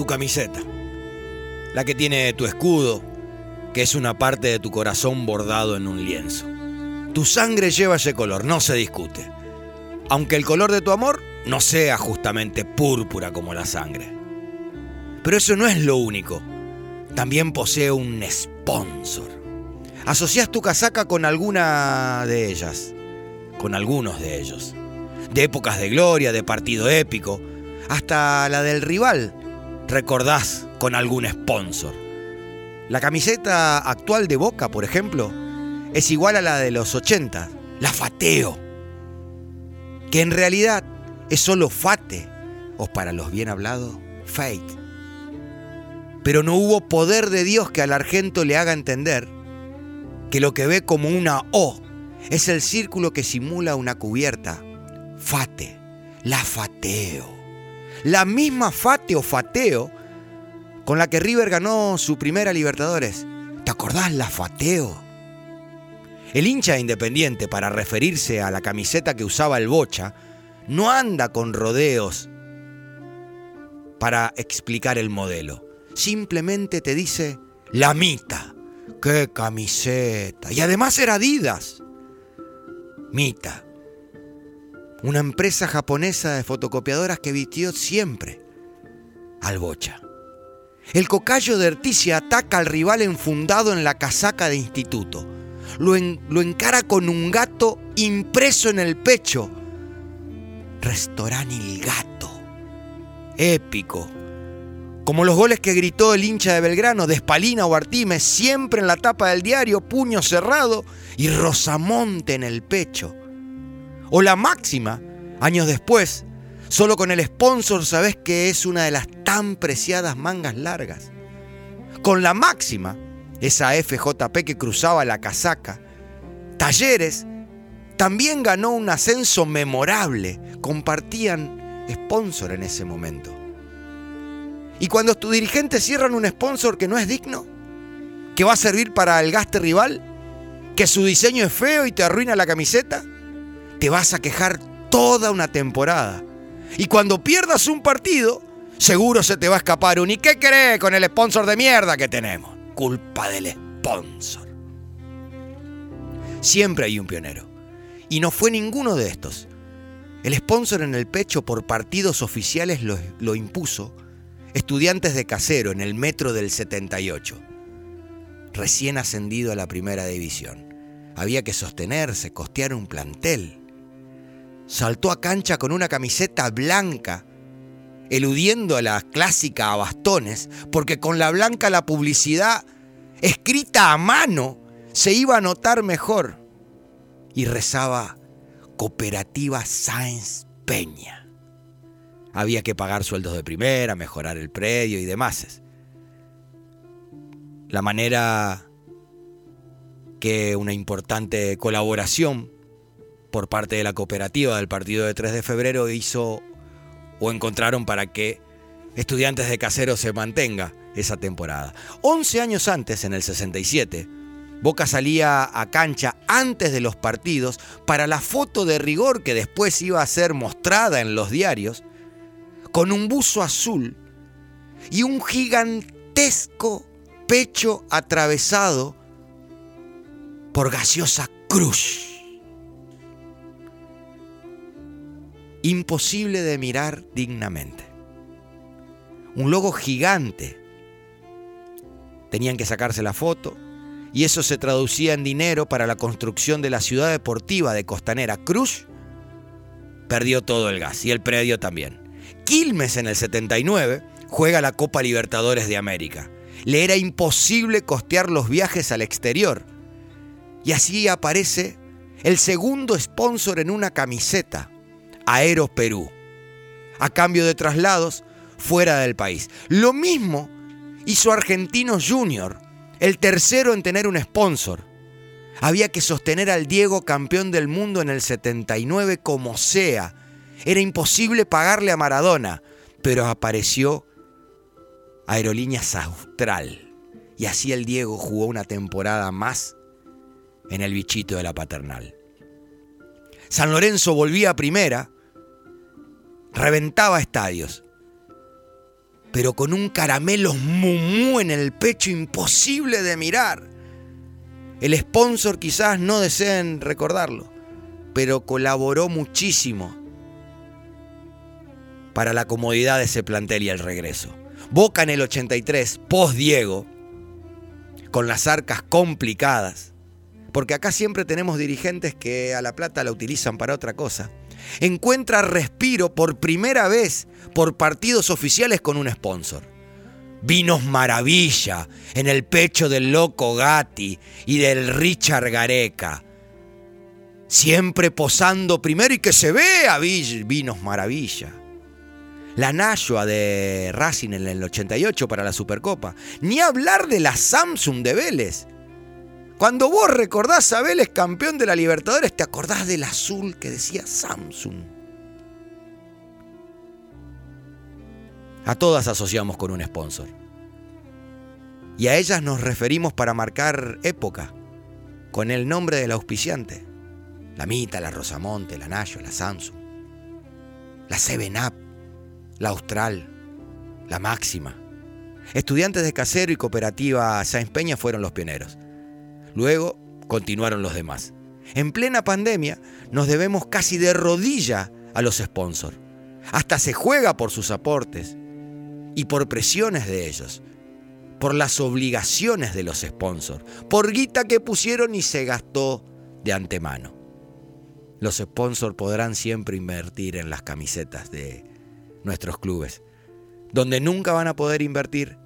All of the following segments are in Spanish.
tu camiseta, la que tiene tu escudo, que es una parte de tu corazón bordado en un lienzo. Tu sangre lleva ese color, no se discute. Aunque el color de tu amor no sea justamente púrpura como la sangre. Pero eso no es lo único. También posee un sponsor. Asocias tu casaca con alguna de ellas, con algunos de ellos. De épocas de gloria, de partido épico, hasta la del rival, recordás con algún sponsor. La camiseta actual de Boca, por ejemplo, es igual a la de los 80, la Fateo, que en realidad es solo Fate, o para los bien hablados, Fate. Pero no hubo poder de Dios que al argento le haga entender que lo que ve como una O es el círculo que simula una cubierta. Fate, la Fateo. La misma Fate o Fateo con la que River ganó su primera Libertadores. ¿Te acordás la Fateo? El hincha independiente, para referirse a la camiseta que usaba el Bocha, no anda con rodeos para explicar el modelo. Simplemente te dice, la Mita. ¡Qué camiseta! Y además era Adidas. Mita. Una empresa japonesa de fotocopiadoras que vistió siempre al Bocha. El cocayo de Erticia ataca al rival enfundado en la casaca de instituto. Lo, lo encara con un gato impreso en el pecho. Restaurante El Gato. Épico. Como los goles que gritó el hincha de Belgrano, de Espalina o Artime, siempre en la tapa del diario, puño cerrado y Rosamonte en el pecho. O la máxima, años después, solo con el sponsor sabes que es una de las tan preciadas mangas largas. Con la máxima, esa FJP que cruzaba la casaca, Talleres también ganó un ascenso memorable. Compartían sponsor en ese momento. Y cuando tus dirigentes cierran un sponsor que no es digno, que va a servir para el gaste rival, que su diseño es feo y te arruina la camiseta, te vas a quejar toda una temporada. Y cuando pierdas un partido, seguro se te va a escapar un ¿y qué crees con el sponsor de mierda que tenemos? Culpa del sponsor. Siempre hay un pionero. Y no fue ninguno de estos. El sponsor en el pecho por partidos oficiales lo, lo impuso Estudiantes de Casero en el metro del 78. Recién ascendido a la primera división. Había que sostenerse, costear un plantel. Saltó a cancha con una camiseta blanca, eludiendo a la clásica a bastones, porque con la blanca la publicidad escrita a mano se iba a notar mejor. Y rezaba Cooperativa Sáenz Peña había que pagar sueldos de primera, mejorar el predio y demás. La manera que una importante colaboración por parte de la cooperativa del partido de 3 de febrero hizo o encontraron para que estudiantes de casero se mantenga esa temporada. 11 años antes, en el 67, Boca salía a cancha antes de los partidos para la foto de rigor que después iba a ser mostrada en los diarios con un buzo azul y un gigantesco pecho atravesado por gaseosa cruz. Imposible de mirar dignamente. Un logo gigante. Tenían que sacarse la foto y eso se traducía en dinero para la construcción de la ciudad deportiva de Costanera. Cruz perdió todo el gas y el predio también. Quilmes en el 79 juega la Copa Libertadores de América. Le era imposible costear los viajes al exterior. Y así aparece el segundo sponsor en una camiseta, Aero Perú, a cambio de traslados fuera del país. Lo mismo hizo Argentino Junior, el tercero en tener un sponsor. Había que sostener al Diego campeón del mundo en el 79 como sea, era imposible pagarle a Maradona, pero apareció Aerolíneas Austral. Y así el Diego jugó una temporada más en el bichito de la paternal. San Lorenzo volvía a primera, reventaba estadios. pero con un caramelo mumú en el pecho imposible de mirar. El sponsor quizás no deseen recordarlo, pero colaboró muchísimo para la comodidad de ese plantel y el regreso. Boca en el 83, post Diego, con las arcas complicadas, porque acá siempre tenemos dirigentes que a la plata la utilizan para otra cosa. Encuentra respiro por primera vez por partidos oficiales con un sponsor. Vinos Maravilla en el pecho del loco Gatti y del Richard Gareca. Siempre posando primero y que se vea Vinos Maravilla. La Nashua de Racing en el 88 para la Supercopa. Ni hablar de la Samsung de Vélez. Cuando vos recordás a Vélez campeón de la Libertadores, te acordás del azul que decía Samsung. A todas asociamos con un sponsor. Y a ellas nos referimos para marcar época, con el nombre del auspiciante. La Mita, la Rosamonte, la Nayo, la Samsung, la Seven Up, la Austral, la Máxima. Estudiantes de Casero y Cooperativa Sáenz Peña fueron los pioneros. Luego continuaron los demás. En plena pandemia nos debemos casi de rodilla a los sponsors. Hasta se juega por sus aportes y por presiones de ellos, por las obligaciones de los sponsors, por guita que pusieron y se gastó de antemano. Los sponsors podrán siempre invertir en las camisetas de nuestros clubes. Donde nunca van a poder invertir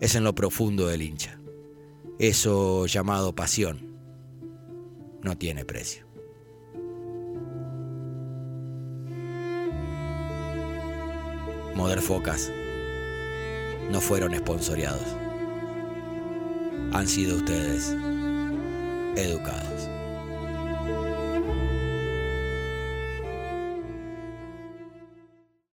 es en lo profundo del hincha. Eso llamado pasión no tiene precio. Focas no fueron esponsoreados. Han sido ustedes educados.